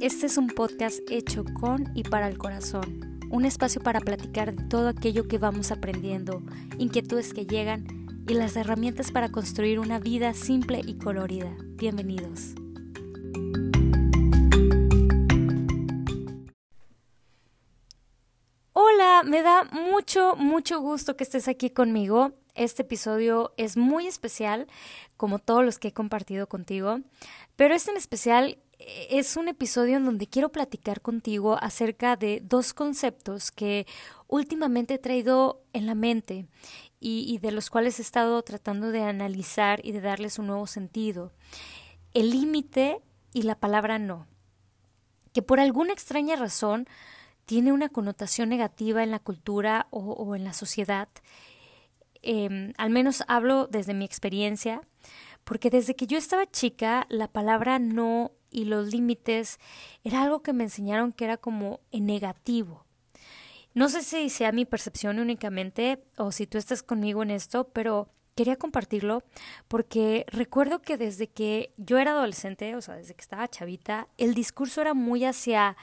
Este es un podcast hecho con y para el corazón, un espacio para platicar de todo aquello que vamos aprendiendo, inquietudes que llegan y las herramientas para construir una vida simple y colorida. Bienvenidos. Hola, me da mucho, mucho gusto que estés aquí conmigo. Este episodio es muy especial, como todos los que he compartido contigo, pero este en especial es un episodio en donde quiero platicar contigo acerca de dos conceptos que últimamente he traído en la mente y, de los cuales he estado tratando de analizar y de darles un nuevo sentido. El límite y la palabra no, que por alguna extraña razón tiene una connotación negativa en la cultura o, en la sociedad. Em, al menos hablo desde mi experiencia, porque desde que yo estaba chica la palabra no y los límites era algo que me enseñaron que era como en negativo. No sé si sea mi percepción únicamente o si tú estás conmigo en esto, pero quería compartirlo porque recuerdo que desde que yo era adolescente, o sea, desde que estaba chavita, el discurso era muy hacia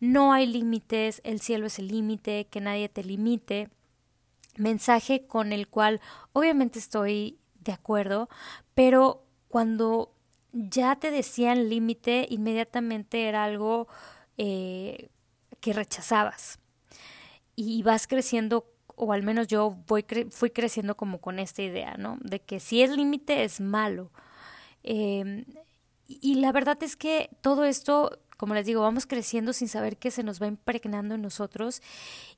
no hay límites, el cielo es el límite, que nadie te limite, mensaje con el cual obviamente estoy de acuerdo, pero cuando ya te decían límite, inmediatamente era algo eh, que rechazabas. Y vas creciendo, o al menos yo voy fui creciendo como con esta idea, ¿no? De que si es límite es malo. Em, y la verdad es que todo esto, como les digo, vamos creciendo sin saber que se nos va impregnando en nosotros.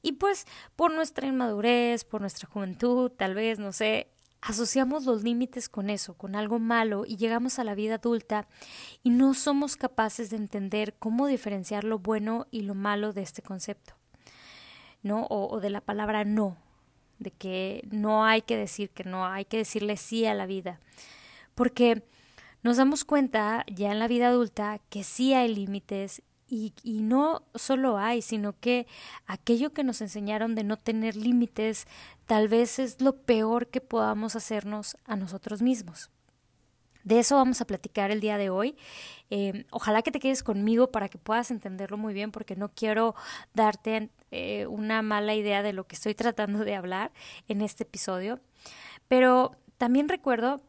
Y pues por nuestra inmadurez, por nuestra juventud, tal vez, no sé, asociamos los límites con eso, con algo malo, y llegamos a la vida adulta y no somos capaces de entender cómo diferenciar lo bueno y lo malo de este concepto, ¿no? O, de la palabra no, de que no hay que decir que no, hay que decirle sí a la vida, porque nos damos cuenta ya en la vida adulta que sí hay límites y, no solo hay, sino que aquello que nos enseñaron de no tener límites tal vez es lo peor que podamos hacernos a nosotros mismos. De eso vamos a platicar el día de hoy. Eh, ojalá que te quedes conmigo para que puedas entenderlo muy bien, porque no quiero darte eh, una mala idea de lo que estoy tratando de hablar en este episodio. Pero también recuerdo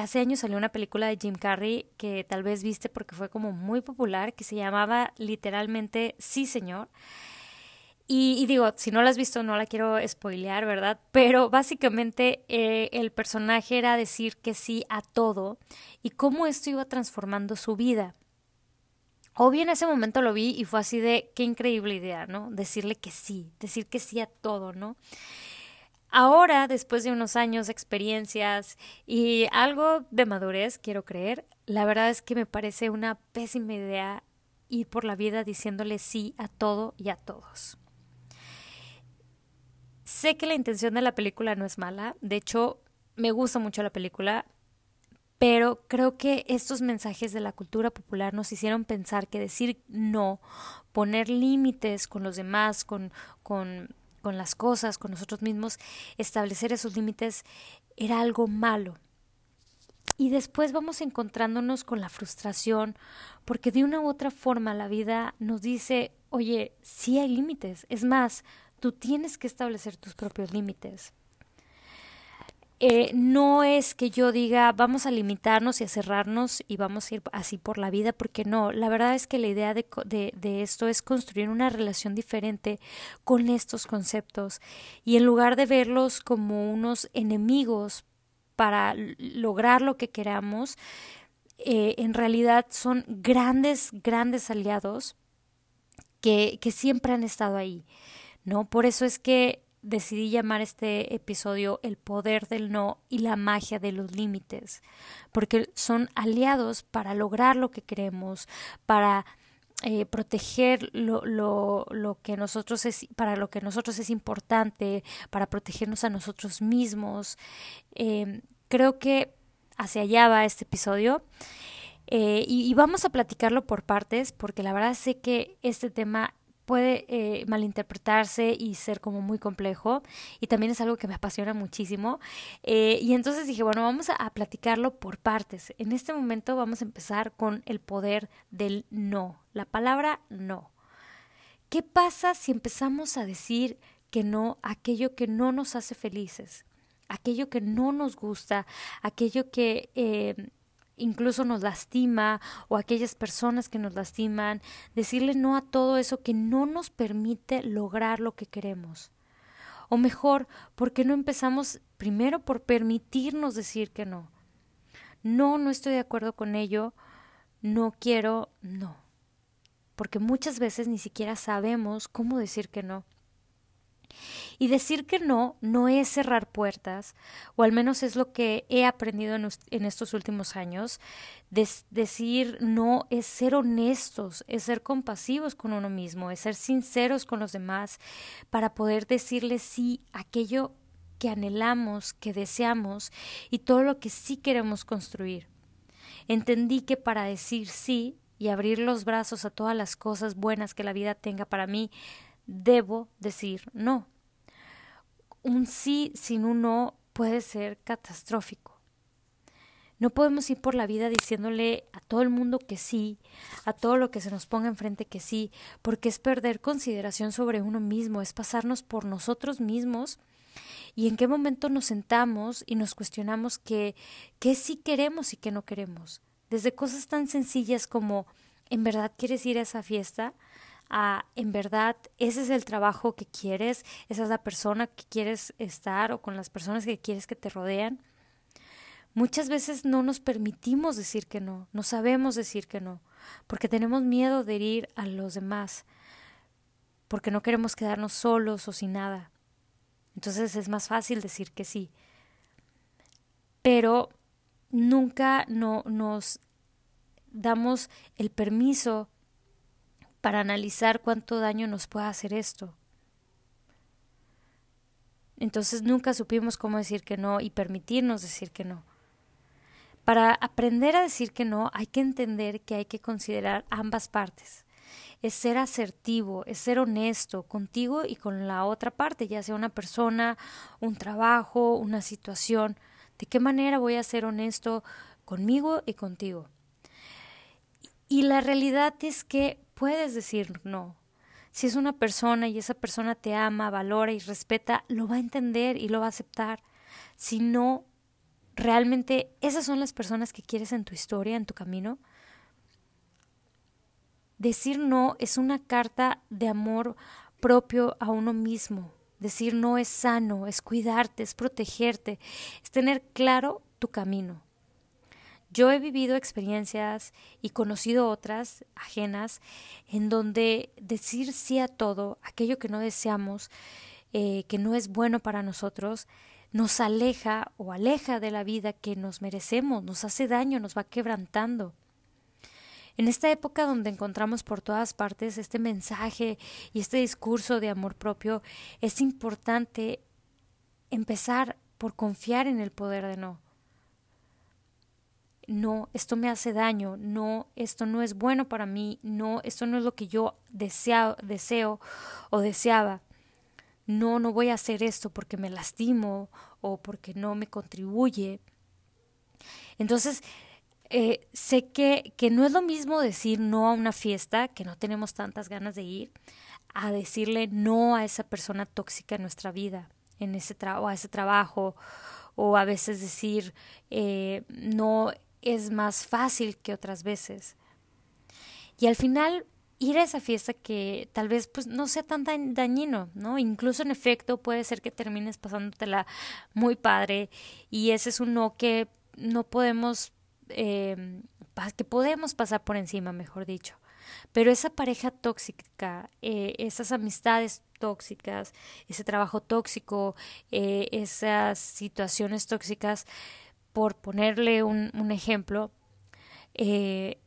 hace años salió una película de Jim Carrey que tal vez viste porque fue como muy popular, que se llamaba literalmente Sí, señor. Y, digo, si no la has visto, no la quiero spoilear, ¿verdad? Pero básicamente eh, el personaje era decir que sí a todo y cómo esto iba transformando su vida. Obvio en ese momento lo vi y fue así de qué increíble idea, ¿no? Decirle que sí, decir que sí a todo, ¿no? Ahora, después de unos años experiencias y algo de madurez, quiero creer, la verdad es que me parece una pésima idea ir por la vida diciéndole sí a todo y a todos. Sé que la intención de la película no es mala, de hecho, me gusta mucho la película, pero creo que estos mensajes de la cultura popular nos hicieron pensar que decir no, poner límites con los demás, con, con con las cosas, con nosotros mismos, establecer esos límites era algo malo. Y después vamos encontrándonos con la frustración, porque de una u otra forma la vida nos dice, oye, sí hay límites, es más, tú tienes que establecer tus propios límites. Eh, no es que yo diga vamos a limitarnos y a cerrarnos y vamos a ir así por la vida, porque no, la verdad es que la idea de, de, esto es construir una relación diferente con estos conceptos y en lugar de verlos como unos enemigos para lograr lo que queramos, eh, en realidad son grandes, grandes aliados que, que siempre han estado ahí, ¿no? Por eso es que decidí llamar este episodio El poder del no y la magia de los límites, porque son aliados para lograr lo que queremos, para eh, proteger lo, lo, lo, que nosotros es, para lo que nosotros es importante, para protegernos a nosotros mismos. Eh, creo que hacia allá va este episodio. Eh, y, y, vamos a platicarlo por partes, porque la verdad sé que este tema puede eh, malinterpretarse y ser como muy complejo. Y también es algo que me apasiona muchísimo. Eh, y entonces dije bueno vamos a, platicarlo por partes. En este momento vamos a empezar con el poder del no la palabra no. Qué pasa si empezamos a decir que no aquello que no nos hace felices aquello que no nos gusta aquello que eh, incluso nos lastima o aquellas personas que nos lastiman, decirle no a todo eso que no nos permite lograr lo que queremos. O mejor, ¿por qué no empezamos primero por permitirnos decir que no? No, no estoy de acuerdo con ello, no quiero, no. Porque muchas veces ni siquiera sabemos cómo decir que no. Y decir que no no es cerrar puertas, o al menos es lo que he aprendido en, estos últimos años. decir no es ser honestos, es ser compasivos con uno mismo, es ser sinceros con los demás para poder decirle sí a aquello que anhelamos, que deseamos y todo lo que sí queremos construir. Entendí que para decir sí y abrir los brazos a todas las cosas buenas que la vida tenga para mí, debo decir no. Un sí sin un no puede ser catastrófico. No podemos ir por la vida diciéndole a todo el mundo que sí, a todo lo que se nos ponga enfrente que sí, porque es perder consideración sobre uno mismo, es pasarnos por nosotros mismos y en qué momento nos sentamos y nos cuestionamos qué sí queremos y qué no queremos. Desde cosas tan sencillas como ¿en verdad quieres ir a esa fiesta? A en verdad ese es el trabajo que quieres, esa es la persona que quieres estar o con las personas que quieres que te rodean. Muchas veces no nos permitimos decir que no, no sabemos decir que no, porque tenemos miedo de herir a los demás, porque no queremos quedarnos solos o sin nada. Entonces es más fácil decir que sí. Pero nunca no, nos damos el permiso para analizar cuánto daño nos puede hacer esto. Entonces nunca supimos cómo decir que no y permitirnos decir que no. Para aprender a decir que no hay que entender que hay que considerar ambas partes. Es ser asertivo, es ser honesto contigo y con la otra parte, ya sea una persona, un trabajo, una situación. ¿De qué manera voy a ser honesto conmigo y contigo? Y la realidad es que puedes decir no. Si es una persona y esa persona te ama, valora y respeta, lo va a entender y lo va a aceptar. Si no, realmente esas son las personas que quieres en tu historia, en tu camino. Decir no es una carta de amor propio a uno mismo. Decir no es sano, es cuidarte, es protegerte, es tener claro tu camino. Yo he vivido experiencias y conocido otras ajenas en donde decir sí a todo, aquello que no deseamos, eh, que no es bueno para nosotros, nos aleja o aleja de la vida que nos merecemos, nos hace daño, nos va quebrantando. En esta época donde encontramos por todas partes este mensaje y este discurso de amor propio, es importante empezar por confiar en el poder de no no, esto me hace daño, no, esto no es bueno para mí, no, esto no es lo que yo deseo, deseo o deseaba. No, no voy a hacer esto porque me lastimo o porque no me contribuye. Entonces, eh, sé que, que no es lo mismo decir no a una fiesta, que no tenemos tantas ganas de ir, a decirle no a esa persona tóxica en nuestra vida, en ese o a ese trabajo, o a veces decir eh, no es más fácil que otras veces. Y al final ir a esa fiesta que tal vez pues no sea tan dañino, ¿no? Incluso en efecto puede ser que termines pasándotela muy padre y ese es un no que no podemos, eh, que podemos pasar por encima, mejor dicho. Pero esa pareja tóxica, eh, esas amistades tóxicas, ese trabajo tóxico, eh, esas situaciones tóxicas, por ponerle un, ejemplo, eh,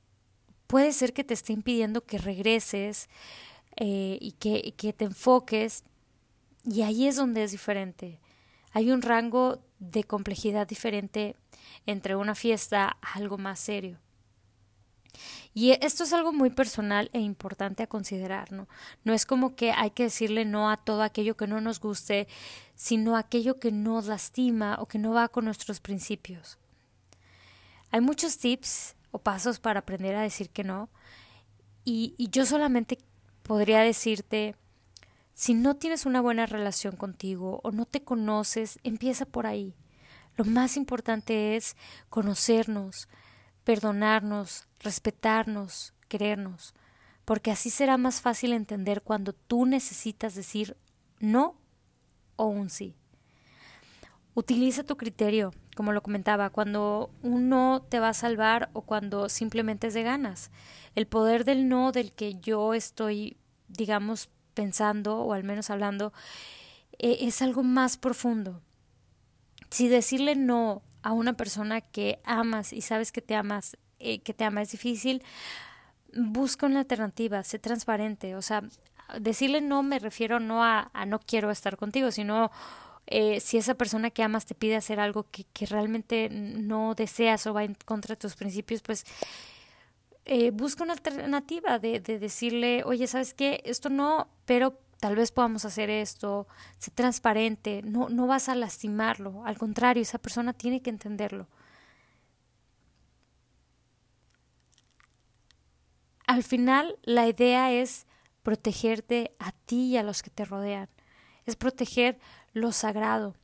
puede ser que te esté impidiendo que regreses eh, y que, que te enfoques y ahí es donde es diferente. Hay un rango de complejidad diferente entre una fiesta a algo más serio. Y esto es algo muy personal e importante a considerar, ¿no? No es como que hay que decirle no a todo aquello que no nos guste, sino aquello que nos lastima o que no va con nuestros principios. Hay muchos tips o pasos para aprender a decir que no, y, y yo solamente podría decirte, si no tienes una buena relación contigo o no te conoces, empieza por ahí. Lo más importante es conocernos, perdonarnos, respetarnos, querernos, porque así será más fácil entender cuando tú necesitas decir no o un sí. Utiliza tu criterio, como lo comentaba, cuando un no te va a salvar o cuando simplemente es de ganas. El poder del no del que yo estoy, digamos, pensando o al menos hablando, e, es algo más profundo. Si decirle no a una persona que amas y sabes que te amas, eh, que te ama es difícil, busca una alternativa, sé transparente. O sea, decirle no me refiero no a, no quiero estar contigo, sino eh, si esa persona que amas te pide hacer algo que, realmente no deseas o va en contra de tus principios, pues eh, busca una alternativa de, de decirle, oye, ¿sabes qué? Esto no, pero tal vez podamos hacer esto, sé transparente, no, no vas a lastimarlo, al contrario, esa persona tiene que entenderlo. Al final, la idea es protegerte a ti y a los que te rodean, es proteger lo sagrado.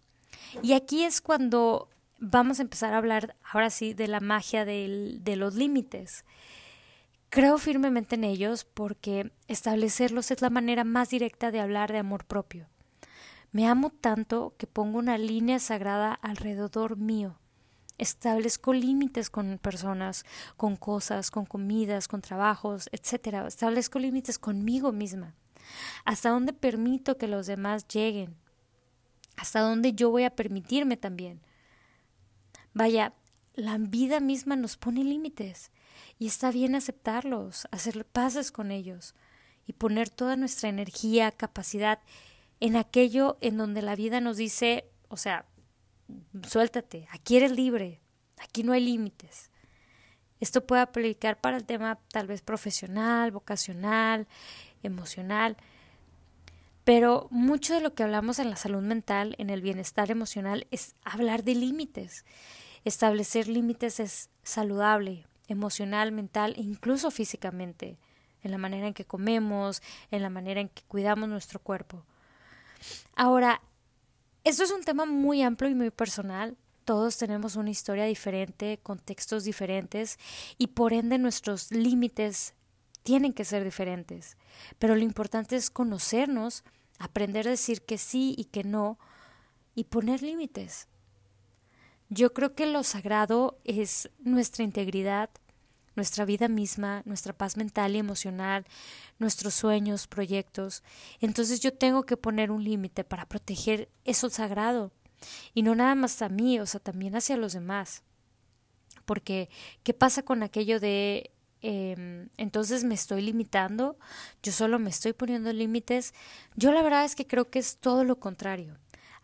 Y aquí es cuando vamos a empezar a hablar, ahora sí, de la magia de los límites. Creo firmemente en ellos porque establecerlos es la manera más directa de hablar de amor propio. Me amo tanto que pongo una línea sagrada alrededor mío. Establezco límites con personas, con cosas, con comidas, con trabajos, etc. Establezco límites conmigo misma. Hasta dónde permito que los demás lleguen. Hasta dónde yo voy a permitirme también. Vaya, la vida misma nos pone límites y está bien aceptarlos, hacer pases con ellos y poner toda nuestra energía, capacidad en aquello en donde la vida nos dice, o sea, suéltate, aquí eres libre, aquí no hay límites. Esto puede aplicar para el tema tal vez profesional, vocacional, emocional, pero mucho de lo que hablamos en la salud mental, en el bienestar emocional, es hablar de límites. Establecer límites es saludable, emocional, mental incluso físicamente, en la manera en que comemos, en la manera en que cuidamos nuestro cuerpo. Ahora, esto es un tema muy amplio y muy personal. Todos tenemos una historia diferente, contextos diferentes y por ende nuestros límites tienen que ser diferentes. Pero lo importante es conocernos, aprender a decir que sí y que no y poner límites. Yo creo que lo sagrado es nuestra integridad, nuestra vida misma, nuestra paz mental y emocional, nuestros sueños, proyectos. Entonces yo tengo que poner un límite para proteger eso sagrado. Y no nada más a mí, o sea, también hacia los demás. Porque, ¿qué pasa con aquello de em, entonces me estoy limitando? Yo solo me estoy poniendo límites. Yo la verdad es que creo que es todo lo contrario.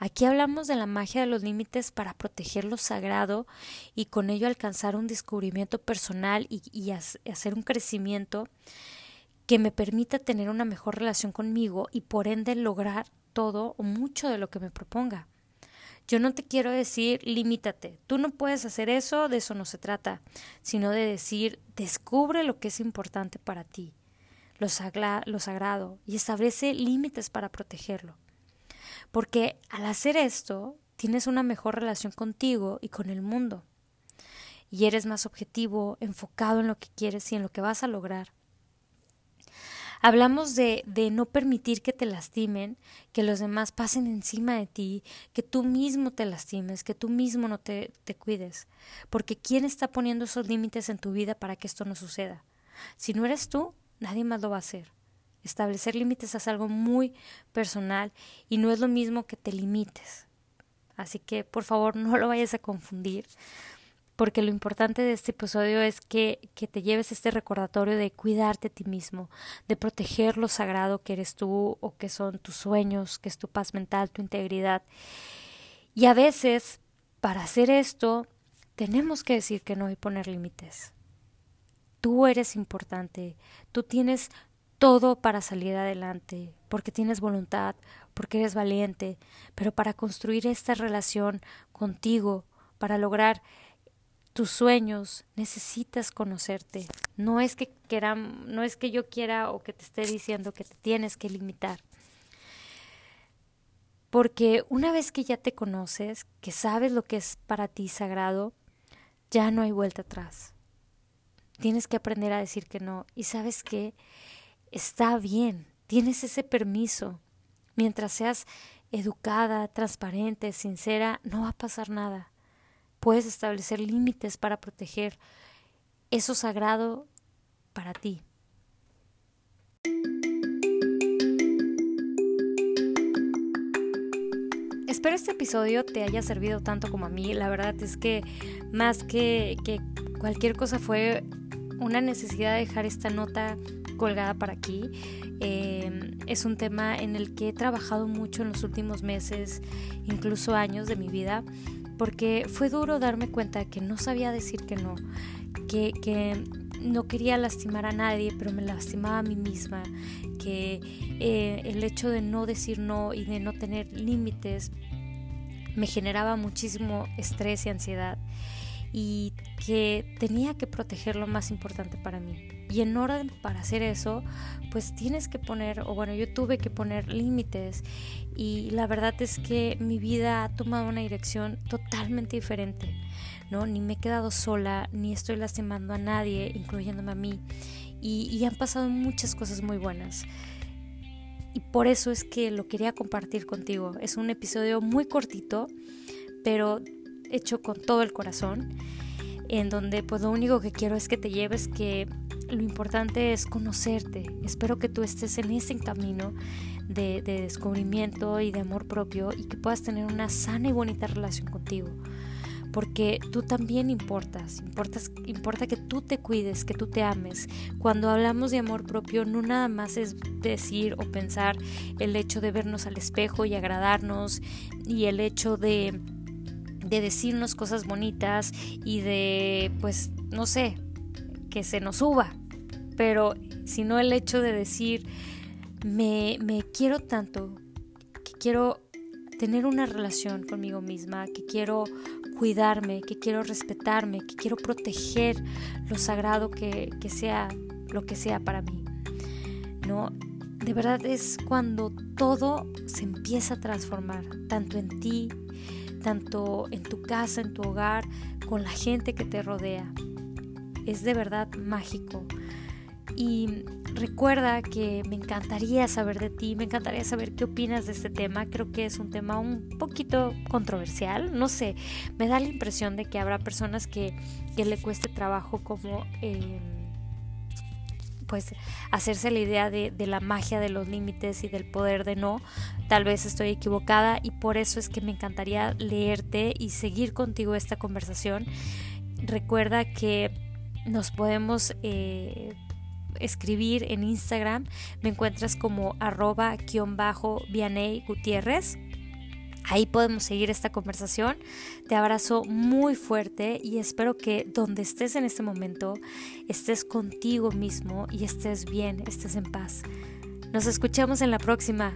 Aquí hablamos de la magia de los límites para proteger lo sagrado y con ello alcanzar un descubrimiento personal y, hacer un crecimiento que me permita tener una mejor relación conmigo y por ende lograr todo o mucho de lo que me proponga. Yo no te quiero decir limítate, tú no puedes hacer eso, de eso no se trata, sino de decir descubre lo que es importante para ti, lo, lo sagrado, y establece límites para protegerlo. Porque al hacer esto, tienes una mejor relación contigo y con el mundo. Y eres más objetivo, enfocado en lo que quieres y en lo que vas a lograr. Hablamos de, de, no permitir que te lastimen, que los demás pasen encima de ti, que tú mismo te lastimes, que tú mismo no te, te cuides. Porque ¿quién está poniendo esos límites en tu vida para que esto no suceda? Si no eres tú, nadie más lo va a hacer. Establecer límites es algo muy personal y no es lo mismo que te limites. Así que por favor no lo vayas a confundir, porque lo importante de este episodio es que, que te lleves este recordatorio de cuidarte a ti mismo, de proteger lo sagrado que eres tú o que son tus sueños, que es tu paz mental, tu integridad. Y a veces, para hacer esto, tenemos que decir que no y poner límites. tú eres importante, tú tienes todo para salir adelante, porque tienes voluntad, porque eres valiente, pero para construir esta relación contigo, para lograr tus sueños, necesitas conocerte. No es que quieran, no es que yo quiera o que te esté diciendo que te tienes que limitar. Porque una vez que ya te conoces, que sabes lo que es para ti sagrado, ya no hay vuelta atrás. Tienes que aprender a decir que no. Y sabes que está bien, tienes ese permiso. Mientras seas educada, transparente, sincera, no va a pasar nada. Puedes establecer límites para proteger eso sagrado para ti. Espero este episodio te haya servido tanto como a mí. La verdad es que más que, que cualquier cosa fue una necesidad de dejar esta nota colgada para aquí. Em, es un tema en el que he trabajado mucho en los últimos meses, incluso años de mi vida, porque fue duro darme cuenta que no sabía decir que no, que, que no quería lastimar a nadie, pero me lastimaba a mí misma, que eh, el hecho de no decir no y de no tener límites me generaba muchísimo estrés y ansiedad y que tenía que proteger lo más importante para mí. Y en orden para hacer eso, pues tienes que poner, o bueno, yo tuve que poner límites y la verdad es que mi vida ha tomado una dirección totalmente diferente, ¿no? Ni me he quedado sola, ni estoy lastimando a nadie, incluyéndome a mí. Y, y han pasado muchas cosas muy buenas y por eso es que lo quería compartir contigo. Es un episodio muy cortito, pero hecho con todo el corazón, en donde pues lo único que quiero es que te lleves que lo importante es conocerte. Espero que tú estés en ese camino de, de descubrimiento y de amor propio y que puedas tener una sana y bonita relación contigo porque tú también importas, importas, importa que tú te cuides, que tú te ames. Cuando hablamos de amor propio, no nada más es decir o pensar el hecho de vernos al espejo y agradarnos y el hecho de, de decirnos cosas bonitas y de, pues, no sé, que se nos suba, pero sino el hecho de decir, me, me quiero tanto, que quiero tener una relación conmigo misma, que quiero cuidarme, que quiero respetarme, que quiero proteger lo sagrado que, que sea lo que sea para mí. ¿No? De verdad es cuando todo se empieza a transformar, tanto en ti, tanto en tu casa, en tu hogar, con la gente que te rodea. Es de verdad mágico. Y recuerda que me encantaría saber de ti, me encantaría saber qué opinas de este tema. Creo que es un tema un poquito controversial, no sé, me da la impresión de que habrá personas que, le cueste trabajo como... Em, pues hacerse la idea de, de, la magia de los límites y del poder de no. Tal vez estoy equivocada y por eso es que me encantaría leerte y seguir contigo esta conversación. Recuerda que nos podemos eh, escribir en Instagram. Me encuentras como arroba bajo Vianey Gutiérrez. Ahí podemos seguir esta conversación. Te abrazo muy fuerte y espero que donde estés en este momento estés contigo mismo y estés bien, estés en paz. Nos escuchamos en la próxima.